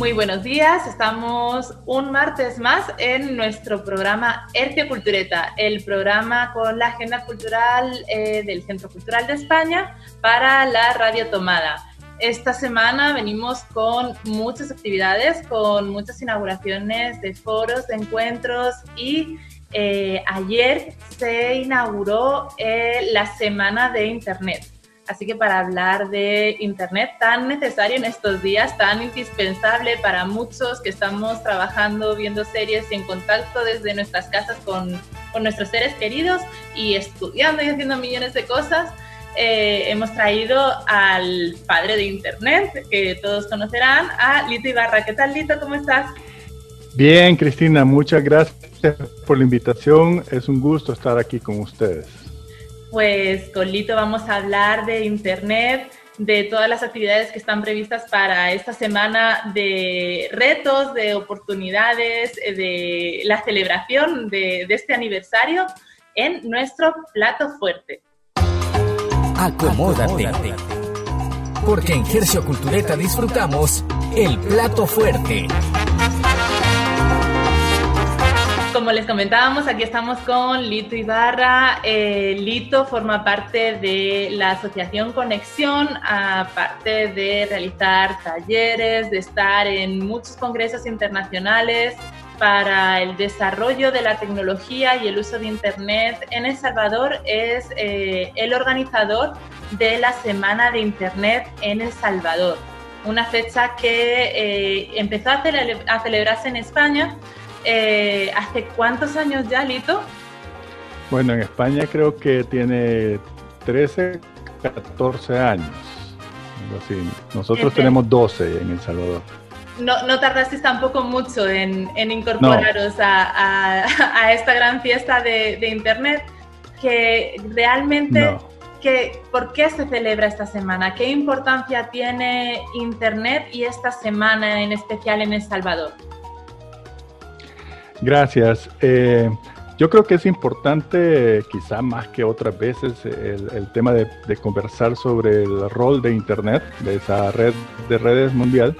Muy buenos días, estamos un martes más en nuestro programa Hercio Cultureta, el programa con la agenda cultural eh, del Centro Cultural de España para la Radio Tomada. Esta semana venimos con muchas actividades, con muchas inauguraciones de foros, de encuentros y eh, ayer se inauguró eh, la Semana de Internet. Así que para hablar de Internet tan necesario en estos días, tan indispensable para muchos que estamos trabajando, viendo series y en contacto desde nuestras casas con, con nuestros seres queridos y estudiando y haciendo millones de cosas, eh, hemos traído al padre de Internet, que todos conocerán, a Lito Ibarra. ¿Qué tal, Lito? ¿Cómo estás? Bien, Cristina, muchas gracias por la invitación. Es un gusto estar aquí con ustedes. Pues con Lito vamos a hablar de Internet, de todas las actividades que están previstas para esta semana de retos, de oportunidades, de la celebración de, este aniversario en nuestro plato fuerte. Acomódate. Porque en Gercio Cultureta disfrutamos el plato fuerte. Como les comentábamos, aquí estamos con Lito Ibarra. Eh, Lito forma parte de la Asociación Conexión, aparte de realizar talleres, de estar en muchos congresos internacionales para el desarrollo de la tecnología y el uso de Internet en El Salvador. Es eh, el organizador de la Semana de Internet en El Salvador, una fecha que eh, empezó a, a celebrarse en España eh, ¿Hace cuántos años ya, Lito? Bueno, en España creo que tiene 13, 14 años. Nosotros tenemos 12 en El Salvador. No, no tardasteis tampoco mucho en, incorporaros a, esta gran fiesta de, Internet, que realmente, que, ¿por qué se celebra esta semana? ¿Qué importancia tiene Internet y esta semana en especial en El Salvador? Gracias. Eh, yo creo que es importante, quizá más que otras veces, el, tema de, conversar sobre el rol de Internet, de esa red de redes mundial,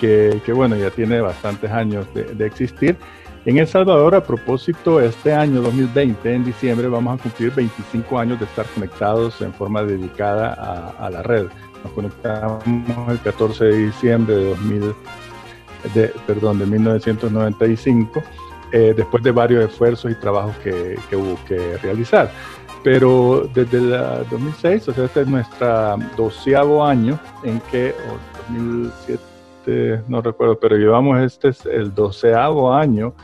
que, bueno, ya tiene bastantes años de, existir. En El Salvador, a propósito, este año 2020, en diciembre, vamos a cumplir 25 años de estar conectados en forma dedicada a, a la red. Nos conectamos el 14 de diciembre de 2020 de, perdón, de 1995, eh, después de varios esfuerzos y trabajos que, hubo que realizar. Pero desde el 2006, o sea, este es nuestro doceavo año en que, o 2007, no recuerdo, pero llevamos este es el doceavo año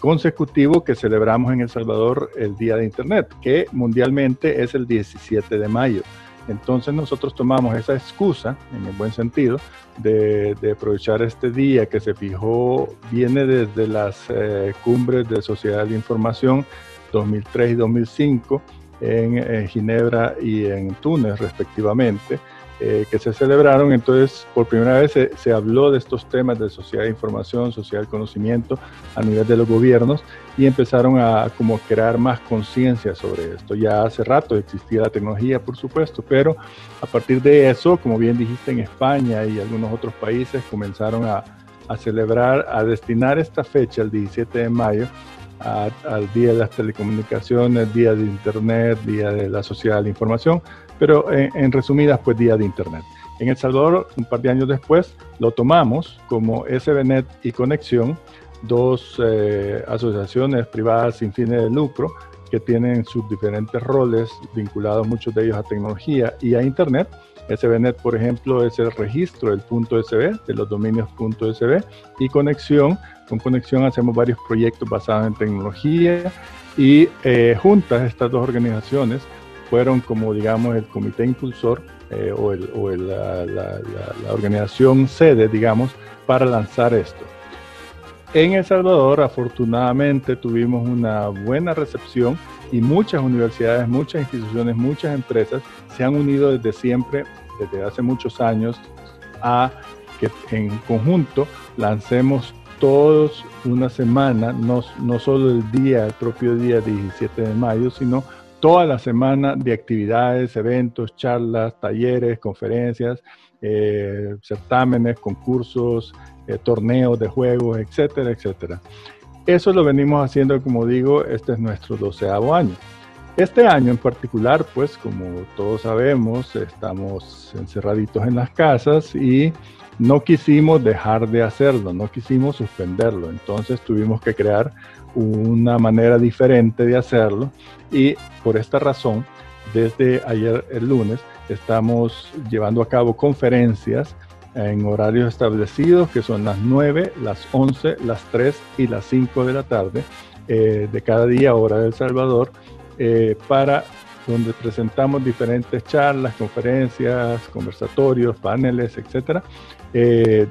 consecutivo que celebramos en El Salvador el Día de Internet, que mundialmente es el 17 de mayo. Entonces nosotros tomamos esa excusa, en el buen sentido, de, aprovechar este día que se fijó, viene desde las eh, cumbres de Sociedad de Información 2003 y 2005 en, en Ginebra y en Túnez respectivamente, eh, que se celebraron. Entonces, por primera vez se, habló de estos temas de sociedad de información, sociedad del conocimiento a nivel de los gobiernos y empezaron a como crear más conciencia sobre esto. Ya hace rato existía la tecnología, por supuesto, pero a partir de eso, como bien dijiste, en España y algunos otros países comenzaron a, a celebrar, a destinar esta fecha, el 17 de mayo, al Día de las Telecomunicaciones, Día de Internet, Día de la Sociedad de la Información, pero en, resumidas, pues Día de Internet. En El Salvador, un par de años después, lo tomamos como SBNet y Conexión, dos eh, asociaciones privadas sin fines de lucro que tienen sus diferentes roles vinculados muchos de ellos a tecnología y a Internet. SBNet, por ejemplo, es el registro del punto .sb, de los dominios .sb, y Conexión, con Conexión hacemos varios proyectos basados en tecnología y eh, juntas estas dos organizaciones fueron como digamos el comité impulsor eh, o, la, organización sede, digamos, para lanzar esto. En El Salvador, afortunadamente, tuvimos una buena recepción y muchas universidades, muchas instituciones, muchas empresas se han unido desde siempre, desde hace muchos años, a que en conjunto lancemos todos una semana, no, no solo el día, el propio día 17 de mayo, sino toda la semana de actividades, eventos, charlas, talleres, conferencias, eh, certámenes, concursos, eh, torneos de juegos, etcétera, etcétera. Eso lo venimos haciendo, como digo, este es nuestro doceavo año. Este año en particular, pues como todos sabemos, estamos encerraditos en las casas y no quisimos dejar de hacerlo, no quisimos suspenderlo. Entonces tuvimos que crear una manera diferente de hacerlo y por esta razón, desde ayer el lunes, estamos llevando a cabo conferencias en horarios establecidos que son las 9, las 11, las 3 y las 5 de la tarde eh, de cada día, hora del Salvador, eh, para donde presentamos diferentes charlas, conferencias, conversatorios, paneles, etcétera, eh,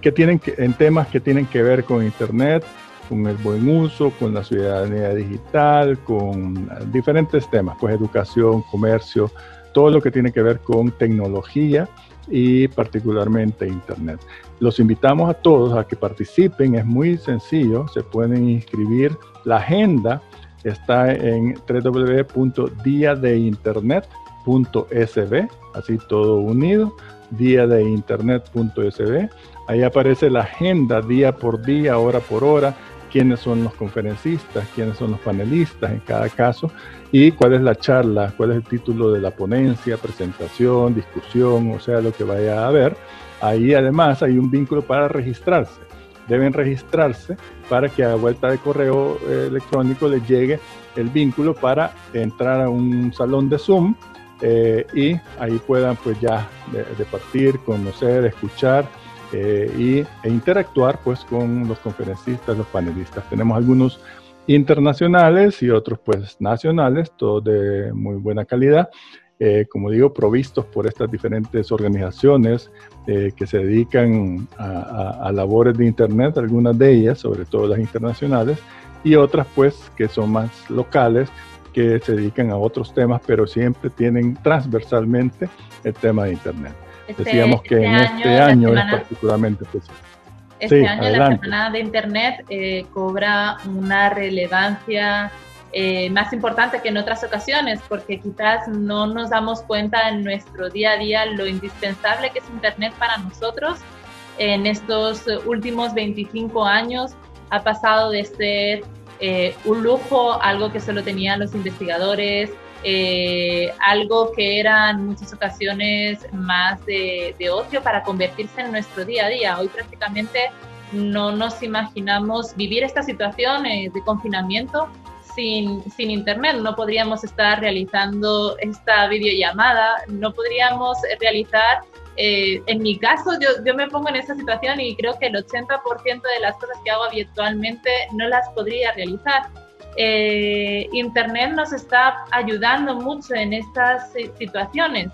que tienen en temas que tienen que ver con Internet, con el buen uso, con la ciudadanía digital, con diferentes temas, pues educación, comercio, todo lo que tiene que ver con tecnología y particularmente Internet. Los invitamos a todos a que participen, es muy sencillo, se pueden inscribir. La agenda está en www.diadeinternet.sb, así todo unido, diadeinternet.sb. Ahí aparece la agenda día por día, hora por hora, quiénes son los conferencistas, quiénes son los panelistas en cada caso y cuál es la charla, cuál es el título de la ponencia, presentación, discusión, o sea, lo que vaya a haber. Ahí además hay un vínculo para registrarse. Deben registrarse para que a vuelta de correo eh, electrónico les llegue el vínculo para entrar a un salón de Zoom eh, y ahí puedan pues ya de, partir, conocer, escuchar eh, y, e interactuar pues con los conferencistas, los panelistas. Tenemos algunos internacionales y otros pues nacionales, todos de muy buena calidad. Eh, como digo, provistos por estas diferentes organizaciones que se dedican a, a, labores de Internet, algunas de ellas, sobre todo las internacionales, y otras pues que son más locales, que se dedican a otros temas, pero siempre tienen transversalmente el tema de Internet. Este, Decíamos que este en este año es particularmente especial. Este año la Semana de Internet eh, cobra una relevancia eh, más importante que en otras ocasiones, porque quizás no nos damos cuenta en nuestro día a día lo indispensable que es Internet para nosotros. En estos últimos 25 años ha pasado de ser eh, un lujo, algo que solo tenían los investigadores, eh, algo que era en muchas ocasiones más de, ocio para convertirse en nuestro día a día. Hoy prácticamente no nos imaginamos vivir esta situación eh, de confinamiento sin, sin, internet. No podríamos estar realizando esta videollamada, no podríamos realizar eh, en mi caso, yo, yo, me pongo en esta situación y creo que el 80% de las cosas que hago habitualmente no las podría realizar. Eh, Internet nos está ayudando mucho en estas situaciones,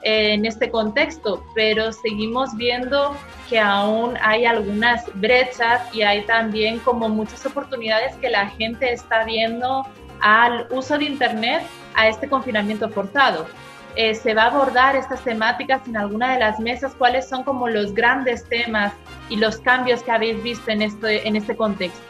en este contexto, pero seguimos viendo que aún hay algunas brechas y hay también como muchas oportunidades que la gente está viendo al uso de Internet a este confinamiento forzado. Eh, se va a abordar estas temáticas en alguna de las mesas, cuáles son como los grandes temas y los cambios que habéis visto en este, en este contexto.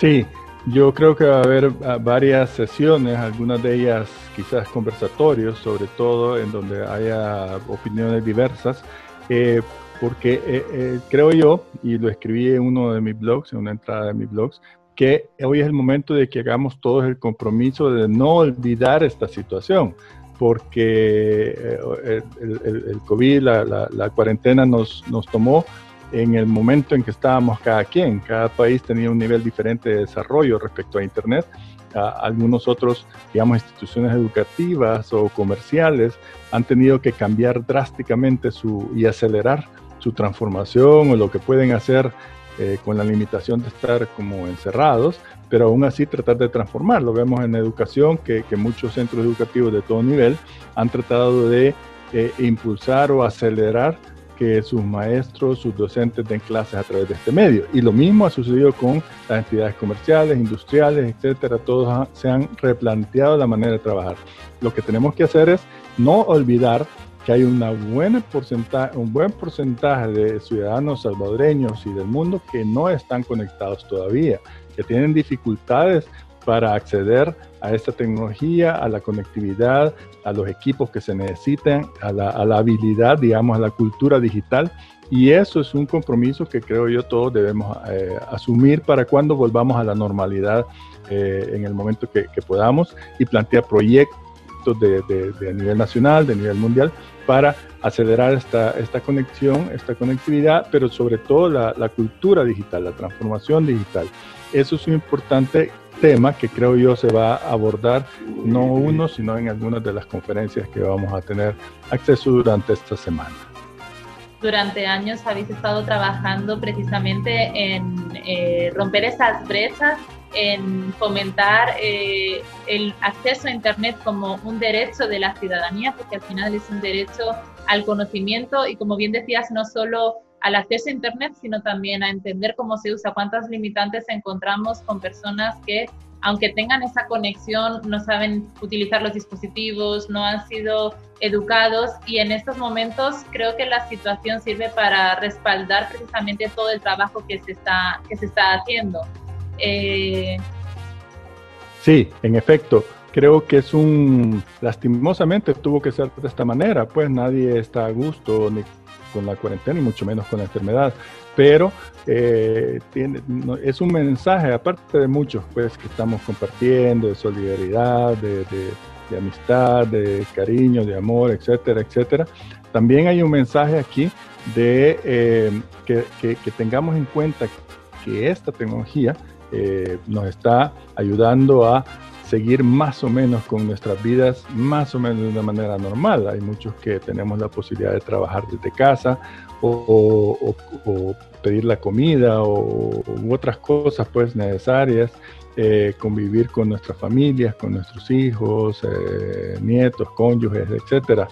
Sí, yo creo que va a haber ah, varias sesiones, algunas de ellas quizás conversatorios, sobre todo en donde haya opiniones diversas, eh, porque eh, creo yo, y lo escribí en uno de mis blogs, en una entrada de mis blogs, que hoy es el momento de que hagamos todos el compromiso de no olvidar esta situación, porque eh, el, COVID, la, cuarentena nos, nos tomó en el momento en que estábamos cada quien, cada país tenía un nivel diferente de desarrollo respecto a Internet. algunos otros, digamos, instituciones educativas o comerciales han tenido que cambiar drásticamente su, y acelerar su transformación o lo que pueden hacer eh, con la limitación de estar como encerrados, pero aún así tratar de transformarlo. Vemos en educación que, muchos centros educativos de todo nivel han tratado de eh, impulsar o acelerar que sus maestros, sus docentes den clases a través de este medio. Y lo mismo ha sucedido con las entidades comerciales, industriales, etcétera. Todos se han replanteado la manera de trabajar. Lo que tenemos que hacer es no olvidar que hay una buena porcentaje, un buen porcentaje de ciudadanos salvadoreños y del mundo que no están conectados todavía, que tienen dificultades para acceder a esta tecnología, a la conectividad, a los equipos que se necesitan, a la, habilidad, digamos, a la cultura digital. Y eso es un compromiso que creo yo todos debemos eh, asumir para cuando volvamos a la normalidad eh, en el momento que, podamos y plantear proyectos de, de, nivel nacional, de nivel mundial, para acelerar esta, esta conexión, esta conectividad, pero sobre todo la, la cultura digital, la transformación digital. Eso es importante tema que creo yo se va a abordar no uno, sino en algunas de las conferencias que vamos a tener acceso durante esta semana. Durante años habéis estado trabajando precisamente en eh, romper esas brechas, en fomentar eh, el acceso a Internet como un derecho de la ciudadanía, porque al final es un derecho al conocimiento y como bien decías, no solo al acceso a Internet, sino también a entender cómo se usa, cuántas limitantes encontramos con personas que, aunque tengan esa conexión, no saben utilizar los dispositivos, no han sido educados y en estos momentos creo que la situación sirve para respaldar precisamente todo el trabajo que se está, que se está haciendo. Eh, sí, en efecto creo que es un, lastimosamente tuvo que ser de esta manera, pues nadie está a gusto ni con la cuarentena y mucho menos con la enfermedad. Pero eh, es un mensaje, aparte de muchos pues, que estamos compartiendo, de solidaridad, de, amistad, de cariño, de amor, etcétera, etcétera. También hay un mensaje aquí de eh, que, tengamos en cuenta que esta tecnología eh, nos está ayudando a seguir más o menos con nuestras vidas más o menos de una manera normal. Hay muchos que tenemos la posibilidad de trabajar desde casa o, pedir la comida o otras cosas pues necesarias, eh, convivir con nuestras familias, con nuestros hijos, eh, nietos, cónyuges, etc.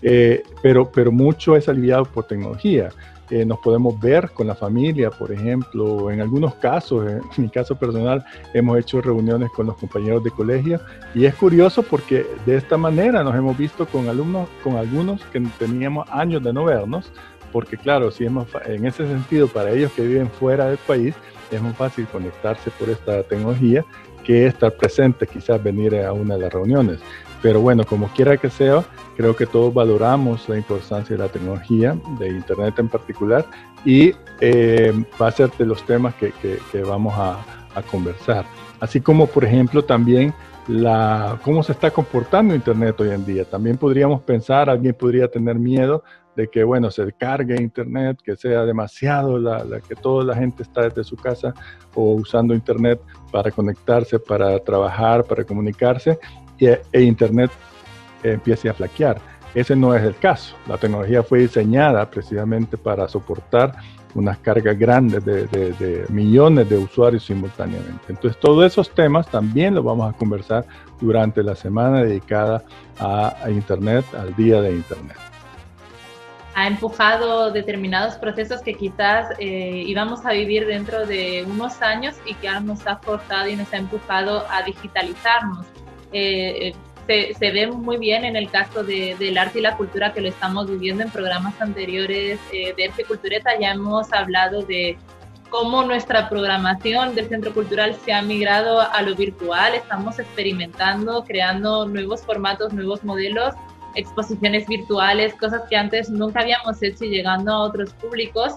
Eh, pero, pero mucho es aliviado por tecnología. Eh, nos podemos ver con la familia, por ejemplo, en algunos casos, en mi caso personal, hemos hecho reuniones con los compañeros de colegio y es curioso porque de esta manera nos hemos visto con alumnos, con algunos que teníamos años de no vernos, porque claro, si hemos, en ese sentido, para ellos que viven fuera del país, es muy fácil conectarse por esta tecnología que estar presente, quizás venir a una de las reuniones. Pero bueno, como quiera que sea, creo que todos valoramos la importancia de la tecnología, de Internet en particular, y eh, va a ser de los temas que, que, vamos a, a, conversar. Así como, por ejemplo, también la, cómo se está comportando Internet hoy en día. También podríamos pensar, alguien podría tener miedo de que, bueno, se cargue Internet, que sea demasiado, la, la, que toda la gente está desde su casa o usando Internet para conectarse, para trabajar, para comunicarse, e, Internet empiece a flaquear. Ese no es el caso. La tecnología fue diseñada precisamente para soportar unas cargas grandes de, millones de usuarios simultáneamente. Entonces, todos esos temas también los vamos a conversar durante la semana dedicada a, Internet, al día de Internet. Ha empujado determinados procesos que quizás eh, íbamos a vivir dentro de unos años y que nos ha forzado y nos ha empujado a digitalizarnos eh, se, ve muy bien en el caso de, del arte y la cultura que lo estamos viviendo en programas anteriores eh, de Arte Cultureta. Ya hemos hablado de cómo nuestra programación del Centro Cultural se ha migrado a lo virtual. Estamos experimentando, creando nuevos formatos, nuevos modelos, exposiciones virtuales, cosas que antes nunca habíamos hecho y llegando a otros públicos.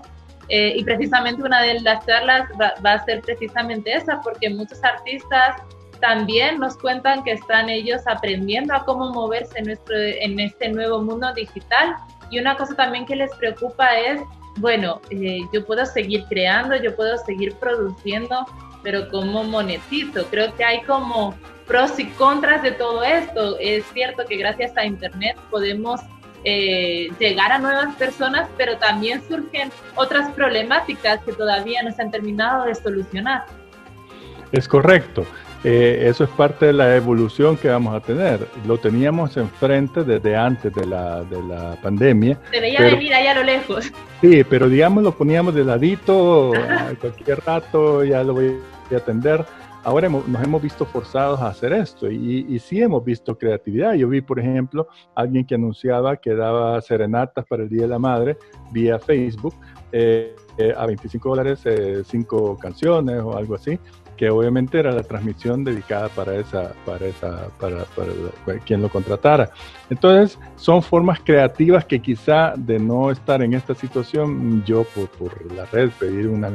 Eh, y precisamente una de las charlas va a ser precisamente esa, porque muchos artistas también nos cuentan que están ellos aprendiendo a cómo moverse en, este nuevo mundo digital. Y una cosa también que les preocupa es, bueno, eh, yo puedo seguir creando, yo puedo seguir produciendo, pero ¿cómo monetizo? Creo que hay como pros y contras de todo esto. Es cierto que gracias a Internet podemos eh, llegar a nuevas personas, pero también surgen otras problemáticas que todavía no se han terminado de solucionar. Es correcto. Eh, eso es parte de la evolución que vamos a tener. Lo teníamos enfrente desde antes de la, de la pandemia. Se veía venir allá a lo lejos. Sí, pero digamos lo poníamos de ladito, a cualquier rato ya lo voy a atender. Ahora nos hemos visto forzados a hacer esto y, y, sí hemos visto creatividad. Yo vi, por ejemplo, alguien que anunciaba que daba serenatas para el Día de la Madre vía Facebook eh, eh, a 25 dólares, cinco canciones o algo así que obviamente era la transmisión dedicada para esa, para esa, para, para, quien lo contratara. Entonces, son formas creativas que quizá de no estar en esta situación, yo por, por la red pedir un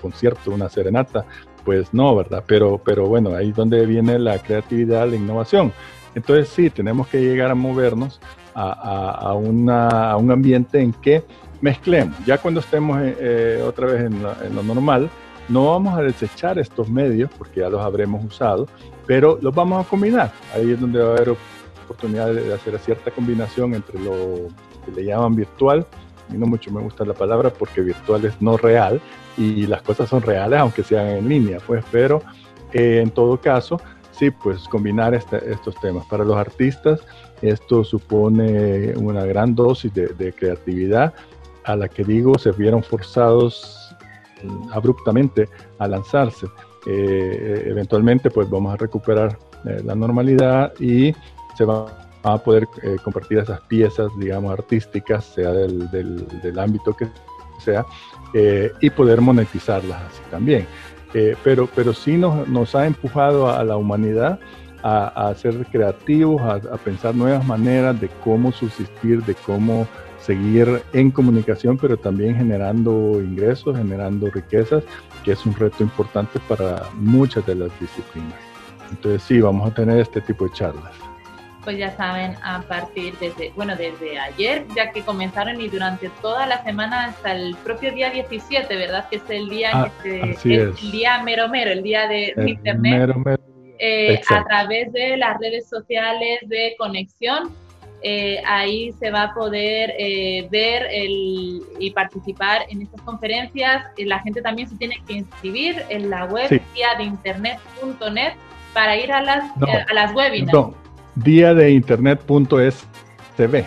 concierto, una serenata, pues no, ¿verdad? Pero, pero bueno, ahí es donde viene la creatividad, la innovación. Entonces sí, tenemos que llegar a movernos a, a, una, a un ambiente en que mezclemos. Ya cuando estemos eh, eh, otra vez en lo normal, no vamos a desechar estos medios porque ya los habremos usado, pero los vamos a combinar. Ahí es donde va a haber oportunidad de hacer cierta combinación entre lo que le llaman virtual. A mí no mucho me gusta la palabra porque virtual es no real y las cosas son reales aunque sean en línea, pues, pero eh, en todo caso, sí, pues combinar este, estos temas. Para los artistas, esto supone una gran dosis de, de creatividad a la que digo se vieron forzados abruptamente a lanzarse. Eh, eventualmente pues vamos a recuperar eh, la normalidad y se van a poder eh, compartir esas piezas, digamos, artísticas, sea del, del, ámbito que sea, y poder monetizarlas así también. pero, pero sí nos, nos, ha empujado a, la humanidad a, a ser creativos, a, a, pensar nuevas maneras de cómo subsistir, de cómo seguir en comunicación, pero también generando ingresos, generando riquezas, que es un reto importante para muchas de las disciplinas. Entonces sí, vamos a tener este tipo de charlas. Pues ya saben, a partir desde, bueno, desde ayer, ya que comenzaron y durante toda la semana hasta el propio día 17, ¿verdad? Que es el día, ah, es, el día mero mero, el día de, Internet. Eh, a través de las redes sociales de conexión eh, ahí se va a poder eh, ver el, y participar en estas conferencias. Eh, la gente también se tiene que inscribir en la web día de internet.net para ir a las, a las webinars. No, día de internet.sb.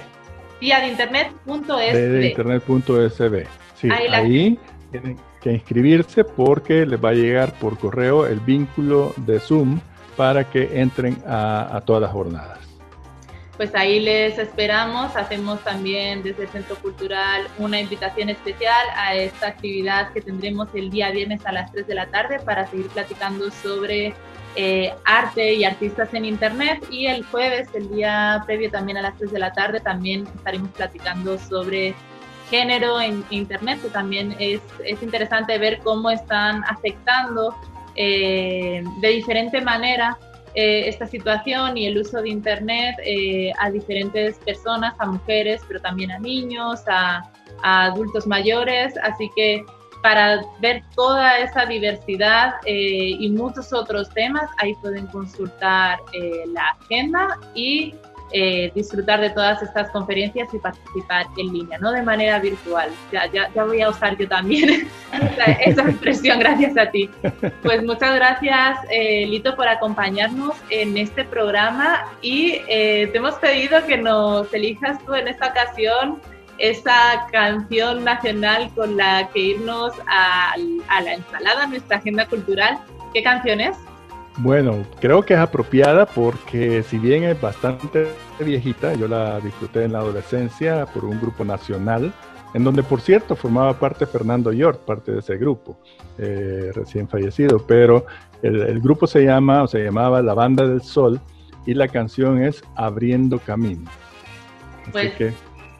Día de internet.sb. de internet.sb. Sí, ahí, tienen que inscribirse porque les va a llegar por correo el vínculo de Zoom para que entren a todas las jornadas pues ahí les esperamos. Hacemos también desde el Centro Cultural una invitación especial a esta actividad que tendremos el día viernes a las 3 de la tarde para seguir platicando sobre eh, arte y artistas en Internet. Y el jueves, el día previo también a las 3 de la tarde, también estaremos platicando sobre género en Internet, que también es, es interesante ver cómo están afectando eh, de diferente manera eh, esta situación y el uso de Internet eh, a diferentes personas, a mujeres, pero también a niños, a, adultos mayores. Así que para ver toda esa diversidad eh, y muchos otros temas, ahí pueden consultar la agenda y eh, disfrutar de todas estas conferencias y participar en línea, no de manera virtual. Ya, ya, ya voy a usar yo también esa, expresión, gracias a ti. Pues muchas gracias, eh, Lito, por acompañarnos en este programa y eh, te hemos pedido que nos elijas tú en esta ocasión esa canción nacional con la que irnos a, a la ensalada, nuestra agenda cultural. ¿Qué canción es? Bueno, creo que es apropiada porque si bien es bastante viejita, yo la disfruté en la adolescencia por un grupo nacional, en donde por cierto formaba parte Fernando York, parte de ese grupo, eh, recién fallecido, pero el, grupo se llama o se llamaba La Banda del Sol y la canción es Abriendo Camino. Así pues, que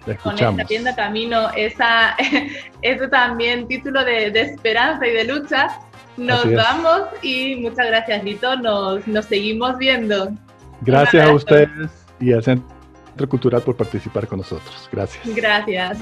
la escuchamos. Abriendo Camino, esa, ese también título de, de esperanza y de lucha nos vamos y muchas gracias, Lito. Nos, nos seguimos viendo. Gracias a ustedes y al Centro Cultural por participar con nosotros. Gracias. Gracias.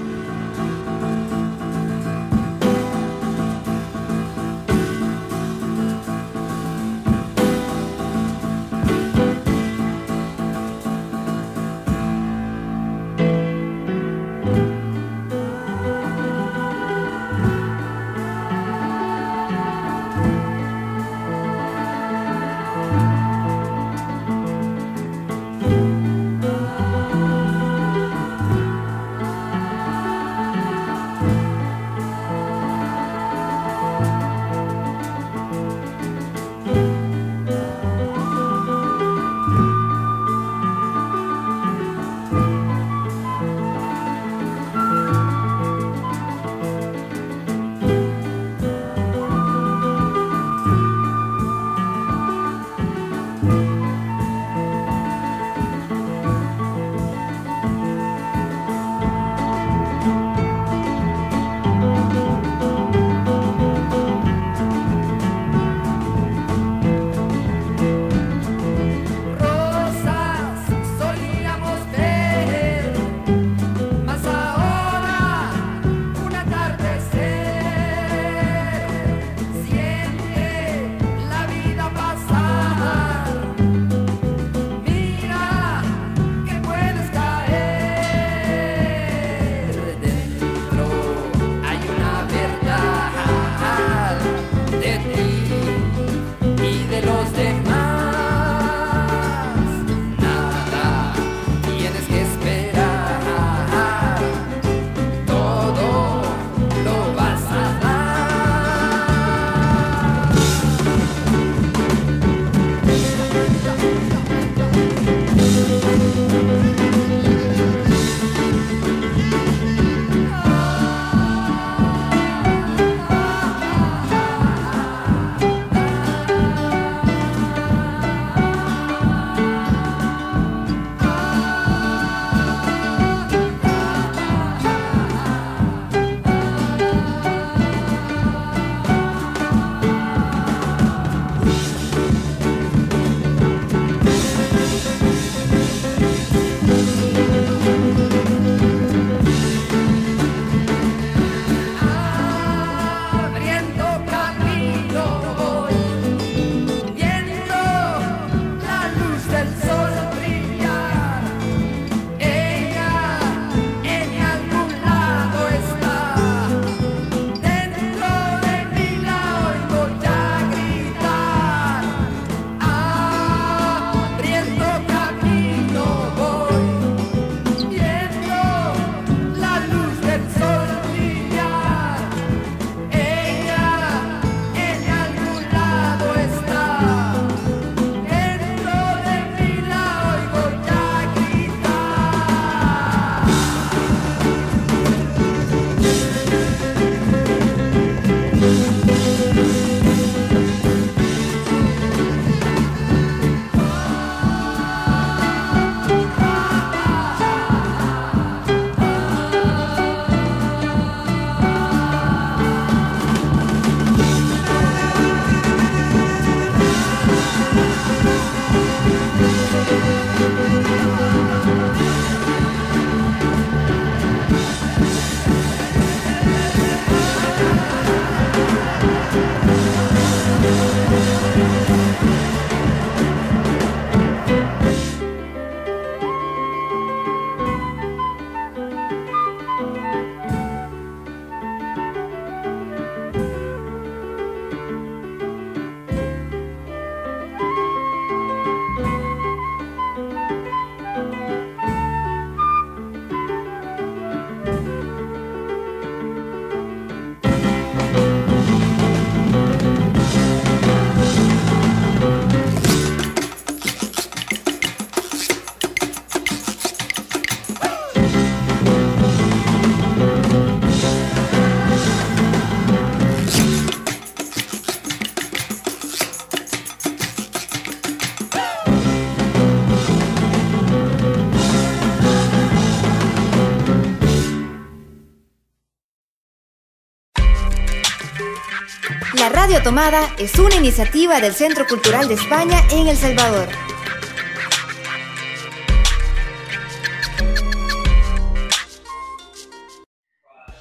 Tomada es una iniciativa del Centro Cultural de España en El Salvador.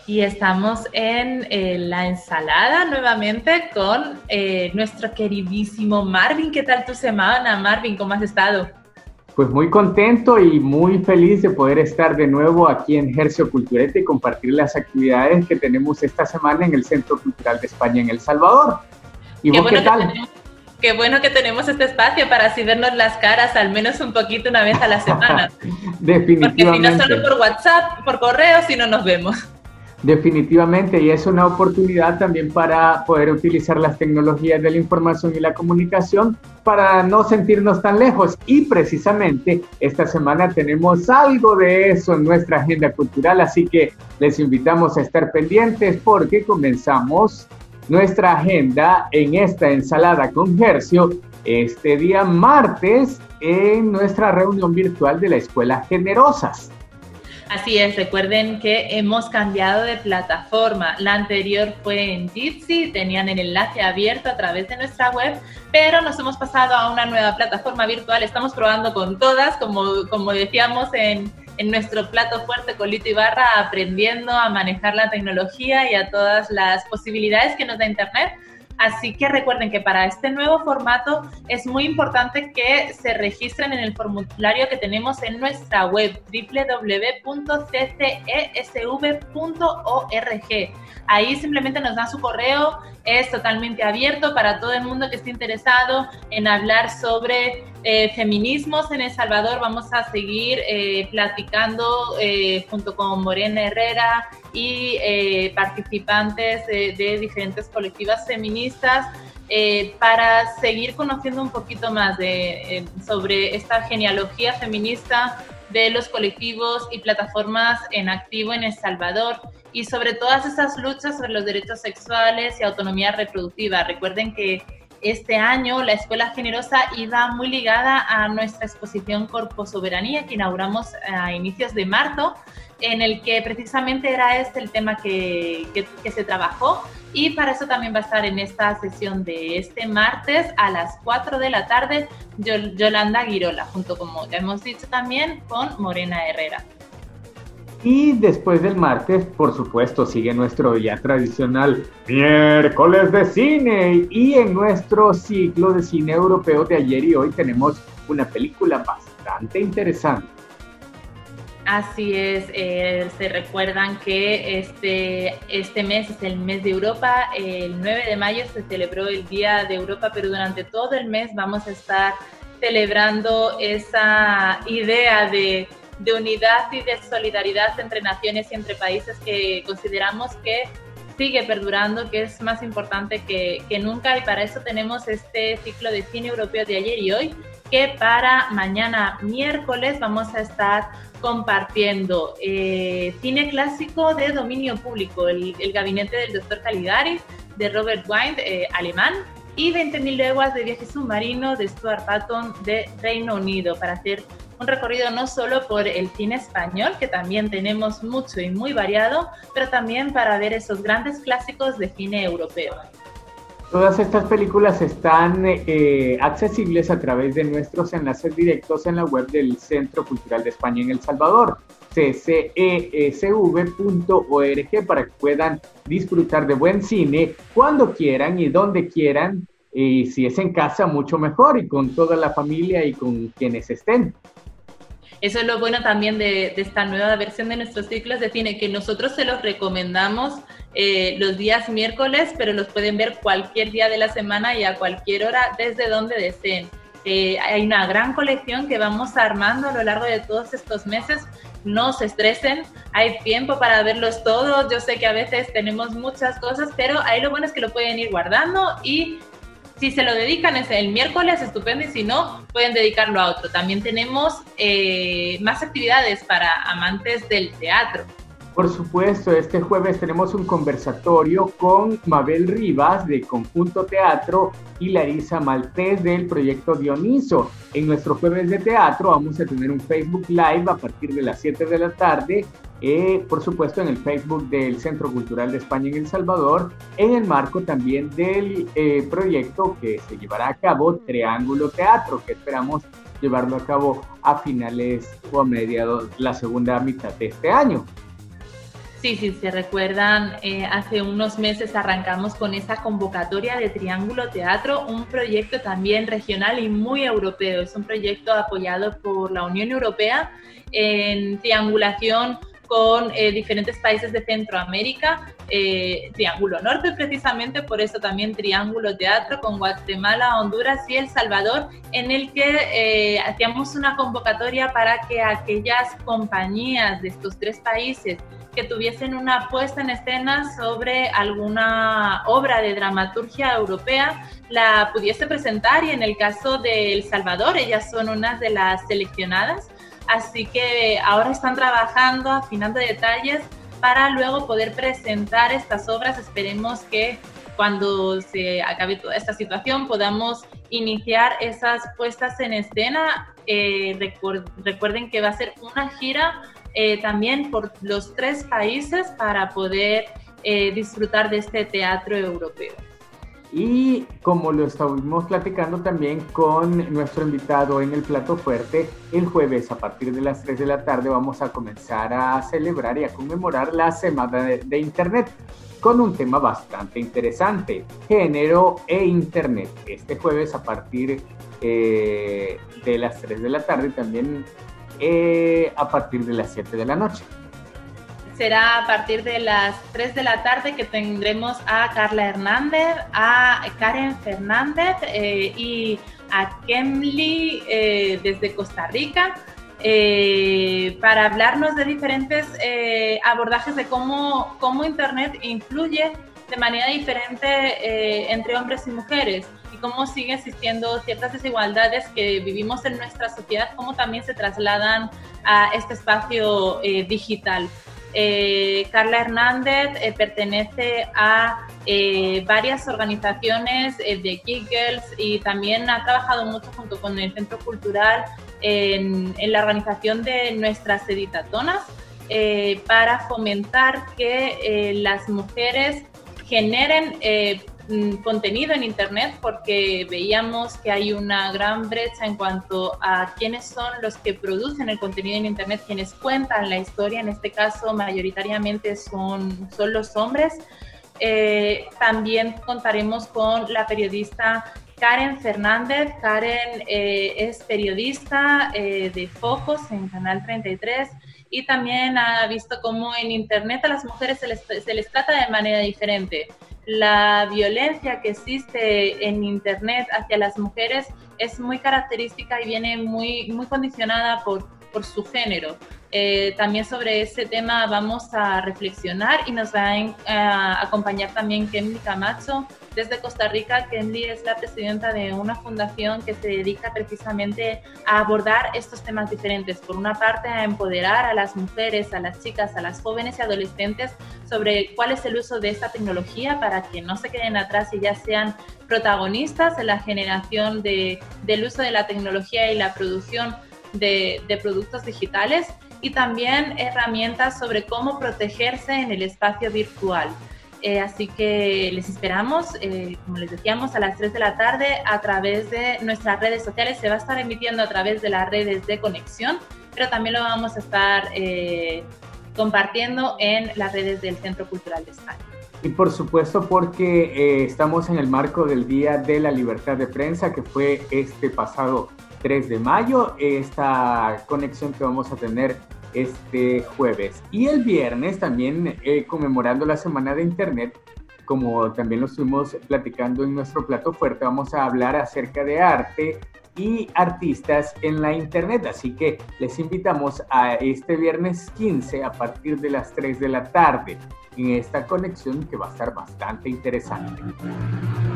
Y estamos en eh, la ensalada nuevamente con eh, nuestro queridísimo Marvin. ¿Qué tal tu semana, Marvin? ¿Cómo has estado? Pues muy contento y muy feliz de poder estar de nuevo aquí en Hercio Culturete y compartir las actividades que tenemos esta semana en el Centro Cultural de España en El Salvador. ¿Y qué vos qué tal? qué bueno que tenemos este espacio para así vernos las caras al menos un poquito una vez a la semana. Definitivamente. Porque si no solo por WhatsApp, por correo, si no nos vemos. Definitivamente, y es una oportunidad también para poder utilizar las tecnologías de la información y la comunicación para no sentirnos tan lejos. Y precisamente esta semana tenemos algo de eso en nuestra agenda cultural, así que les invitamos a estar pendientes porque comenzamos nuestra agenda en esta ensalada con Gercio este día martes en nuestra reunión virtual de la Escuela Generosas. Así es, recuerden que hemos cambiado de plataforma. La anterior fue en Jitsi, tenían el enlace abierto a través de nuestra web, pero nos hemos pasado a una nueva plataforma virtual. Estamos probando con todas, como, como decíamos en, en nuestro plato fuerte con Lito Ibarra, aprendiendo a manejar la tecnología y a todas las posibilidades que nos da Internet Así que recuerden que para este nuevo formato es muy importante que se registren en el formulario que tenemos en nuestra web www.ccesv.org. Ahí simplemente nos dan su correo, es totalmente abierto para todo el mundo que esté interesado en hablar sobre eh, feminismos en El Salvador. Vamos a seguir eh, platicando eh, junto con Morena Herrera y participantes de diferentes colectivas feministas. para seguir conociendo un poquito más de, sobre esta genealogía feminista de los colectivos y plataformas en activo en El Salvador y sobre todas esas luchas sobre los derechos sexuales y autonomía reproductiva. Recuerden que este año la Escuela Generosa iba muy ligada a nuestra exposición Corpo Soberanía que inauguramos a inicios de marzo, en el que precisamente era este el tema que, que, se trabajó y para eso también va a estar en esta sesión de este martes a las 4 de la tarde Yolanda Girola, junto como ya hemos dicho también con Morena Herrera. Y después del martes, por supuesto, sigue nuestro ya tradicional miércoles de cine. Y en nuestro ciclo de cine europeo de ayer y hoy tenemos una película bastante interesante. Así es, eh, se recuerdan que este, este mes es el mes de Europa, el 9 de mayo se celebró el Día de Europa, pero durante todo el mes vamos a estar celebrando esa idea de de unidad y de solidaridad entre naciones y entre países que consideramos que sigue perdurando, que es más importante que, que, nunca. Y para eso tenemos este ciclo de cine europeo de ayer y hoy, que para mañana miércoles vamos a estar compartiendo eh, cine clásico de dominio público, el, gabinete del doctor Caligari de Robert Wind, eh, alemán, y 20.000 leguas de viaje submarino de Stuart Patton de Reino Unido, para hacer un recorrido no solo por el cine español, que también tenemos mucho y muy variado, pero también para ver esos grandes clásicos de cine europeo. Todas estas películas están eh, accesibles a través de nuestros enlaces directos en la web del Centro Cultural de España en El Salvador, ccesv.org, para que puedan disfrutar de buen cine cuando quieran y donde quieran. Y si es en casa, mucho mejor, y con toda la familia y con quienes estén. Eso es lo bueno también de, esta nueva versión de nuestros ciclos de cine, que nosotros se los recomendamos eh, los días miércoles, pero los pueden ver cualquier día de la semana y a cualquier hora desde donde deseen. Eh, hay una gran colección que vamos armando a lo largo de todos estos meses. No se estresen, hay tiempo para verlos todos. Yo sé que a veces tenemos muchas cosas, pero ahí lo bueno es que lo pueden ir guardando y si se lo dedican es el miércoles, estupendo, y si no, pueden dedicarlo a otro. También tenemos eh, más actividades para amantes del teatro. Por supuesto, este jueves tenemos un conversatorio con Mabel Rivas de Conjunto Teatro y Larisa Maltés del proyecto Dioniso. En nuestro jueves de teatro vamos a tener un Facebook Live a partir de las 7 de la tarde, eh, por supuesto en el Facebook del Centro Cultural de España en El Salvador, en el marco también del eh, proyecto que se llevará a cabo Triángulo Teatro, que esperamos llevarlo a cabo a finales o a mediados la segunda mitad de este año. Sí, sí, se recuerdan, eh, hace unos meses arrancamos con esa convocatoria de Triángulo Teatro, un proyecto también regional y muy europeo. Es un proyecto apoyado por la Unión Europea en triangulación con eh, diferentes países de Centroamérica, eh, Triángulo Norte precisamente, por eso también Triángulo Teatro con Guatemala, Honduras y El Salvador, en el que hacíamos una convocatoria para que aquellas compañías de estos tres países que tuviesen una puesta en escena sobre alguna obra de dramaturgia europea la pudiese presentar y en el caso de El Salvador ellas son unas de las seleccionadas así que ahora están trabajando afinando detalles para luego poder presentar estas obras esperemos que cuando se acabe toda esta situación podamos iniciar esas puestas en escena. Eh, recuerden que va a ser una gira eh, también por los tres países para poder eh, disfrutar de este teatro europeo. Y como lo estuvimos platicando también con nuestro invitado en el plato fuerte, el jueves a partir de las 3 de la tarde vamos a comenzar a celebrar y a conmemorar la Semana de, Internet con un tema bastante interesante, género e Internet. Este jueves a partir eh, de las 3 de la tarde también eh, a partir de las 7 de la noche. Será a partir de las 3 de la tarde que tendremos a Carla Hernández, a Karen Fernández eh, y a Kemly eh, desde Costa Rica. para hablarnos de diferentes abordajes de cómo, cómo Internet influye de manera diferente entre hombres y mujeres cómo sigue existiendo ciertas desigualdades que vivimos en nuestra sociedad, cómo también se trasladan a este espacio eh, digital. Eh, Carla Hernández eh, pertenece a varias organizaciones de Giggles y también ha trabajado mucho junto con el Centro Cultural en, en la organización de nuestras editatonas para fomentar que las mujeres generen contenido en Internet porque veíamos que hay una gran brecha en cuanto a quiénes son los que producen el contenido en Internet, quienes cuentan la historia, en este caso mayoritariamente son, son los hombres. Eh, también contaremos con la periodista Karen Fernández. Karen eh, es periodista eh, de Focos en Canal 33 y también ha visto cómo en Internet a las mujeres se les, se les trata de manera diferente la violencia que existe en Internet hacia las mujeres es muy característica y viene muy, muy condicionada por, por su género. Eh, también sobre ese tema vamos a reflexionar y nos va a, acompañar también Kemly Camacho desde Costa Rica. Kemly es la presidenta de una fundación que se dedica precisamente a abordar estos temas diferentes. Por una parte, a empoderar a las mujeres, a las chicas, a las jóvenes y adolescentes sobre cuál es el uso de esta tecnología para que no se queden atrás y ya sean protagonistas en la generación de, del uso de la tecnología y la producción de, de productos digitales y también herramientas sobre cómo protegerse en el espacio virtual. Eh, así que les esperamos, eh, como les decíamos, a las 3 de la tarde a través de nuestras redes sociales. Se va a estar emitiendo a través de las redes de conexión, pero también lo vamos a estar eh, compartiendo en las redes del Centro Cultural de España. Y por supuesto porque estamos en el marco del Día de la Libertad de Prensa, que fue este pasado 3 de mayo, esta conexión que vamos a tener este jueves. Y el viernes también eh, conmemorando la Semana de Internet, como también lo estuvimos platicando en nuestro plato fuerte, vamos a hablar acerca de arte y artistas en la Internet. Así que les invitamos a este viernes 15 a partir de las 3 de la tarde. En esta conexión que va a estar bastante interesante.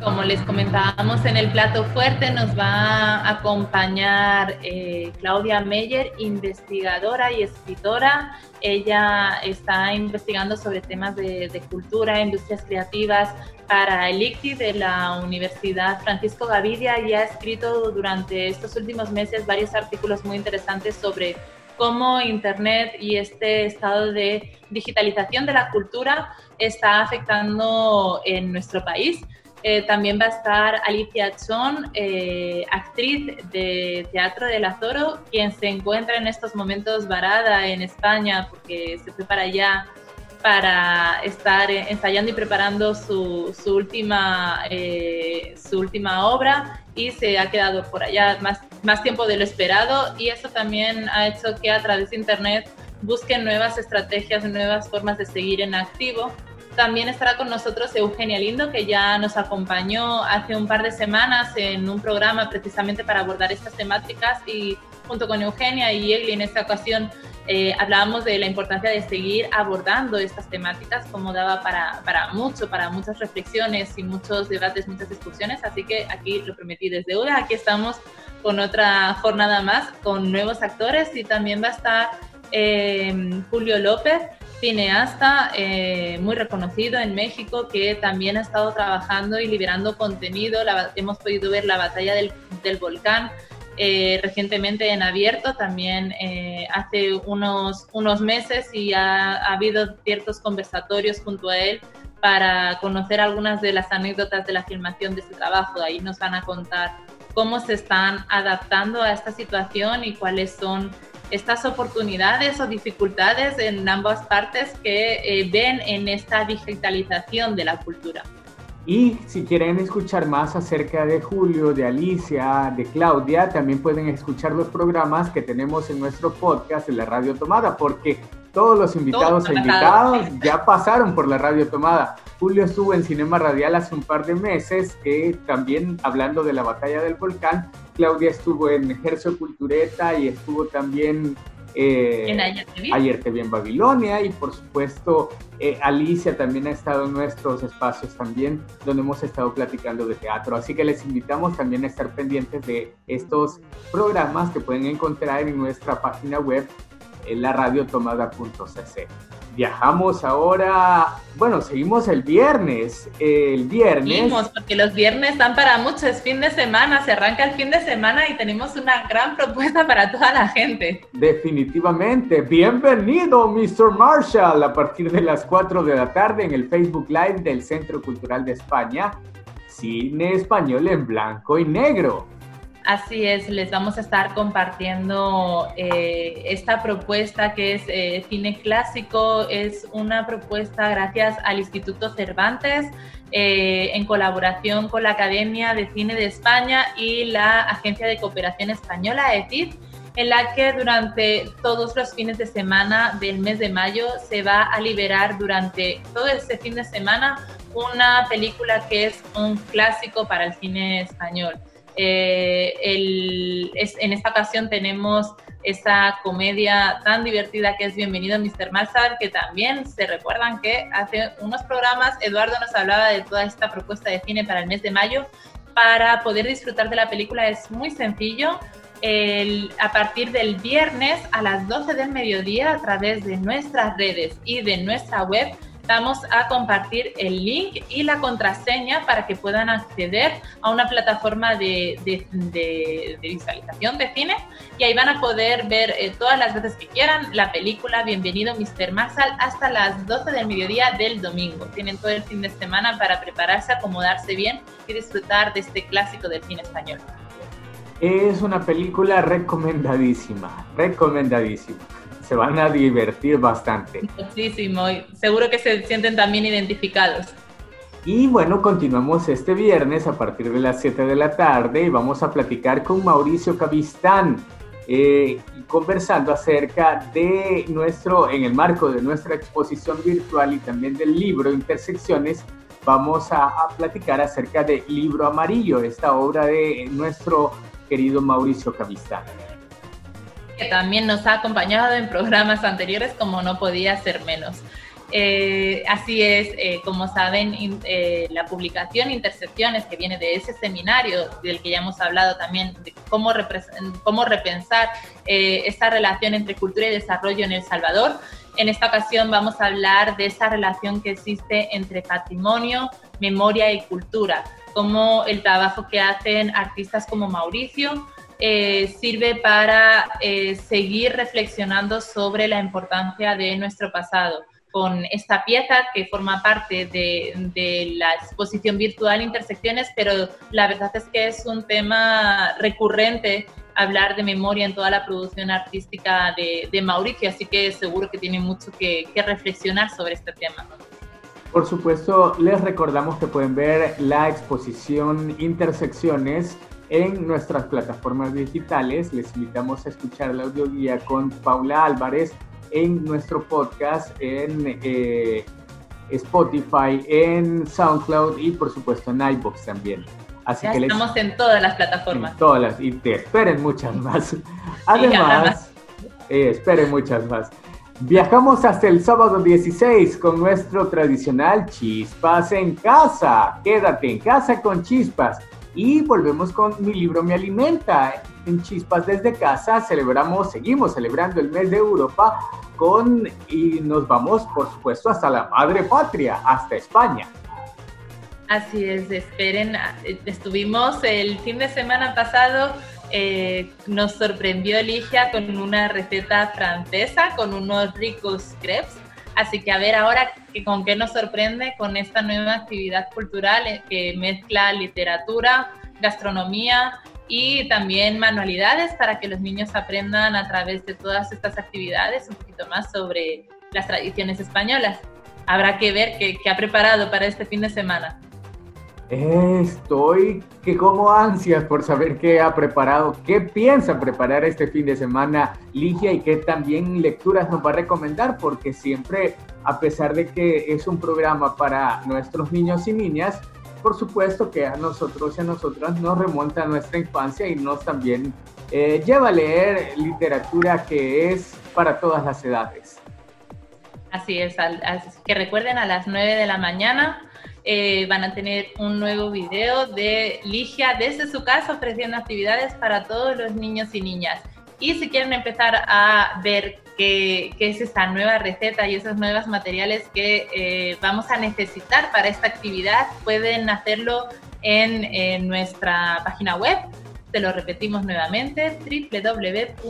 Como les comentábamos en el plato fuerte, nos va a acompañar eh, Claudia Meyer, investigadora y escritora. Ella está investigando sobre temas de, de cultura, industrias creativas para el ICTI de la Universidad Francisco Gavidia y ha escrito durante estos últimos meses varios artículos muy interesantes sobre cómo Internet y este estado de digitalización de la cultura está afectando en nuestro país. Eh, también va a estar Alicia Chon, eh, actriz de Teatro del Azoro, quien se encuentra en estos momentos varada en España porque se fue para allá para estar ensayando y preparando su, última, eh, su última obra y se ha quedado por allá más, más tiempo de lo esperado y eso también ha hecho que a través de Internet busquen nuevas estrategias, nuevas formas de seguir en activo. También estará con nosotros Eugenia Lindo, que ya nos acompañó hace un par de semanas en un programa precisamente para abordar estas temáticas y junto con Eugenia y Egli en esta ocasión eh, hablábamos de la importancia de seguir abordando estas temáticas como daba para, para mucho, para muchas reflexiones y muchos debates, muchas discusiones, así que aquí lo prometí desde hoy, aquí estamos con otra jornada más, con nuevos actores y también va a estar eh, Julio López, cineasta eh, muy reconocido en México que también ha estado trabajando y liberando contenido. hemos podido ver la batalla del, del volcán eh, recientemente en abierto, también eh, hace unos, unos meses y ha, ha, habido ciertos conversatorios junto a él para conocer algunas de las anécdotas de la filmación de este trabajo. Ahí nos van a contar cómo se están adaptando a esta situación y cuáles son estas oportunidades o dificultades en ambas partes que eh, ven en esta digitalización de la cultura. Y si quieren escuchar más acerca de Julio, de Alicia, de Claudia, también pueden escuchar los programas que tenemos en nuestro podcast de la Radio Tomada, porque todos los invitados e invitados ya pasaron por la Radio Tomada. Julio estuvo en Cinema Radial hace un par de meses, que también hablando de la batalla del volcán. Claudia estuvo en Ejercio Cultureta y estuvo también eh, en Ayer te vi. en Babilonia y por supuesto eh, Alicia también ha estado en nuestros espacios también donde hemos estado platicando de teatro. Así que les invitamos también a estar pendientes de estos programas que pueden encontrar en nuestra página web en la radiotomada.cc viajamos ahora, bueno, seguimos el viernes. El viernes. Seguimos, porque los viernes están para muchos, es fin de semana, se arranca el fin de semana y tenemos una gran propuesta para toda la gente. Definitivamente. Bienvenido, Mr. Marshall, a partir de las 4 de la tarde en el Facebook Live del Centro Cultural de España. Cine español en blanco y negro. Así es, les vamos a estar compartiendo eh, esta propuesta que es eh, cine clásico. Es una propuesta gracias al Instituto Cervantes eh, en colaboración con la Academia de Cine de España y la Agencia de Cooperación Española, EFID, en la que durante todos los fines de semana del mes de mayo se va a liberar durante todo ese fin de semana una película que es un clásico para el cine español. Eh, el, en esta ocasión tenemos esa comedia tan divertida que es Bienvenido Mr. Malsar, que también se recuerdan que hace unos programas Eduardo nos hablaba de toda esta propuesta de cine para el mes de mayo. Para poder disfrutar de la película es muy sencillo. El, a partir del viernes a las 12 del mediodía a través de nuestras redes y de nuestra web vamos a compartir el link y la contraseña para que puedan acceder a una plataforma de, de, visualización de cine y ahí van a poder ver eh, todas las veces que quieran la película Bienvenido Mr. Marshall hasta las 12 del mediodía del domingo. Tienen todo el fin de semana para prepararse, acomodarse bien y disfrutar de este clásico del cine español. Es una película recomendadísima, recomendadísima se van a divertir bastante. Muchísimo, seguro que se sienten también identificados. Y bueno, continuamos este viernes a partir de las 7 de la tarde y vamos a platicar con Mauricio Cavistán, eh, conversando acerca de nuestro, en el marco de nuestra exposición virtual y también del libro Intersecciones, vamos a, a platicar acerca de Libro Amarillo, esta obra de nuestro querido Mauricio Cavistán que también nos ha acompañado en programas anteriores como no podía ser menos. Eh, así es, eh, como saben, eh, la publicación Intersecciones, que viene de ese seminario del que ya hemos hablado también, de cómo, cómo repensar esta relación entre cultura y desarrollo en El Salvador. En esta ocasión vamos a hablar de esa relación que existe entre patrimonio, memoria y cultura, cómo el trabajo que hacen artistas como Mauricio sirve para seguir reflexionando sobre la importancia de nuestro pasado con esta pieza que forma parte de, la exposición virtual Intersecciones, pero la verdad es que es un tema recurrente hablar de memoria en toda la producción artística de, Mauricio, así que seguro que tiene mucho que, que reflexionar sobre este tema. Por supuesto, les recordamos que pueden ver la exposición Intersecciones en nuestras plataformas digitales. Les invitamos a escuchar la audioguía con Paula Álvarez en nuestro podcast, en eh, Spotify, en SoundCloud y por supuesto en iBox también. Así que estamos en todas las plataformas. En todas las, y te esperen muchas más. Además, eh, esperen muchas más. Viajamos hasta el sábado 16 con nuestro tradicional Chispas en casa. Quédate en casa con Chispas. Y volvemos con Mi libro me alimenta en Chispas desde casa celebramos, seguimos celebrando el mes de Europa con y nos vamos por supuesto hasta la madre patria, hasta España. Así es, esperen, estuvimos el fin de semana pasado, eh, nos sorprendió Ligia con una receta francesa, con unos ricos crepes, así que a ver ahora con qué nos sorprende con esta nueva actividad cultural eh, que mezcla literatura, gastronomía, y también manualidades para que los niños aprendan a través de todas estas actividades un poquito más sobre las tradiciones españolas. Habrá que ver qué, ha preparado para este fin de semana. Estoy que como ansias por saber qué ha preparado, qué piensa preparar este fin de semana Ligia y qué también lecturas nos va a recomendar, porque siempre, a pesar de que es un programa para nuestros niños y niñas, por supuesto que a nosotros y a nosotras nos remonta a nuestra infancia y nos también eh, lleva a leer literatura que es para todas las edades. Así es, que recuerden a las 9 de la mañana eh, van a tener un nuevo video de Ligia desde su casa ofreciendo actividades para todos los niños y niñas. Y si quieren empezar a ver qué, es esta nueva receta y esos nuevos materiales que eh, vamos a necesitar para esta actividad, pueden hacerlo en, nuestra página web. Se lo repetimos nuevamente, www.ccesv.org,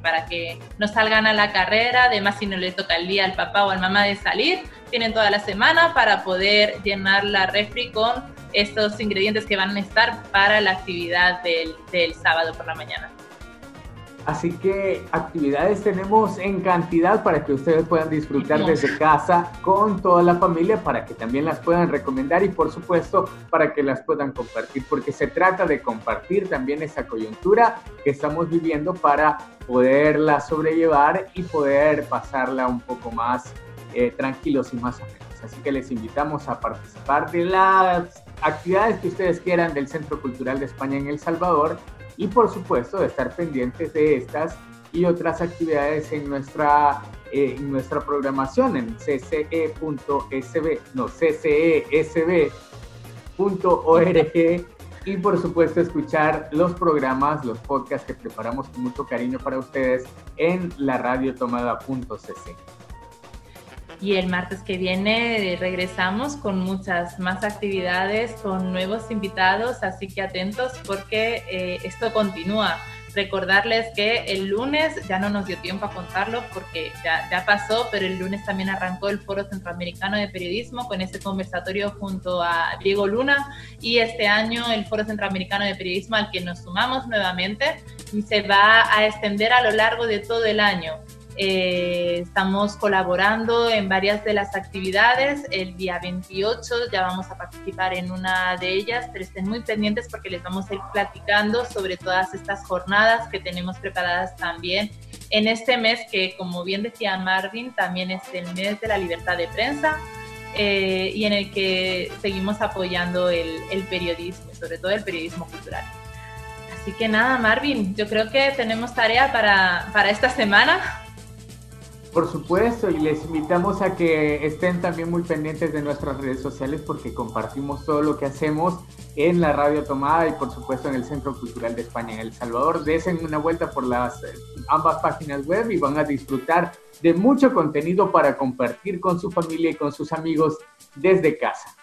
para que no salgan a la carrera, además si no le toca el día al papá o al mamá de salir, tienen toda la semana para poder llenar la refri con estos ingredientes que van a estar para la actividad del sábado por la mañana. Así que actividades tenemos en cantidad para que ustedes puedan disfrutar desde casa con toda la familia, para que también las puedan recomendar y por supuesto para que las puedan compartir, porque se trata de compartir también esa coyuntura que estamos viviendo para poderla sobrellevar y poder pasarla un poco más eh, tranquilos y más menos. Así que les invitamos a participar de las actividades que ustedes quieran del Centro Cultural de España en El Salvador y por supuesto de estar pendientes de estas y otras actividades en nuestra, eh, en nuestra programación en cce.sb, no, ccesb.org y por supuesto escuchar los programas, los podcasts que preparamos con mucho cariño para ustedes en la radio tomada.cc. Y el martes que viene regresamos con muchas más actividades, con nuevos invitados, así que atentos porque eh, esto continúa. Recordarles que el lunes, ya no nos dio tiempo a contarlo porque ya, ya pasó, pero el lunes también arrancó el Foro Centroamericano de Periodismo con ese conversatorio junto a Diego Luna y este año el Foro Centroamericano de Periodismo al que nos sumamos nuevamente se va a extender a lo largo de todo el año. Eh, estamos colaborando en varias de las actividades. El día 28 ya vamos a participar en una de ellas, pero estén muy pendientes porque les vamos a ir platicando sobre todas estas jornadas que tenemos preparadas también en este mes que, como bien decía Marvin, también es el mes de la libertad de prensa. Eh, y en el que seguimos apoyando el, el periodismo, sobre todo el periodismo cultural. Así que nada, Marvin, yo creo que tenemos tarea para, para esta semana. Por supuesto, y les invitamos a que estén también muy pendientes de nuestras redes sociales porque compartimos todo lo que hacemos en la Radio Tomada y por supuesto en el Centro Cultural de España en El Salvador. Desen una vuelta por las eh, ambas páginas web y van a disfrutar de mucho contenido para compartir con su familia y con sus amigos desde casa.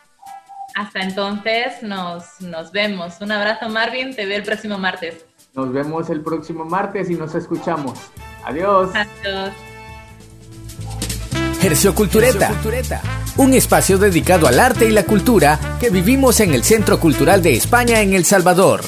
Hasta entonces nos, nos vemos. Un abrazo Marvin, te veo el próximo martes. Nos vemos el próximo martes y nos escuchamos. Adiós. Adiós. Hercio Cultureta, un espacio dedicado al arte y la cultura que vivimos en el Centro Cultural de España en El Salvador.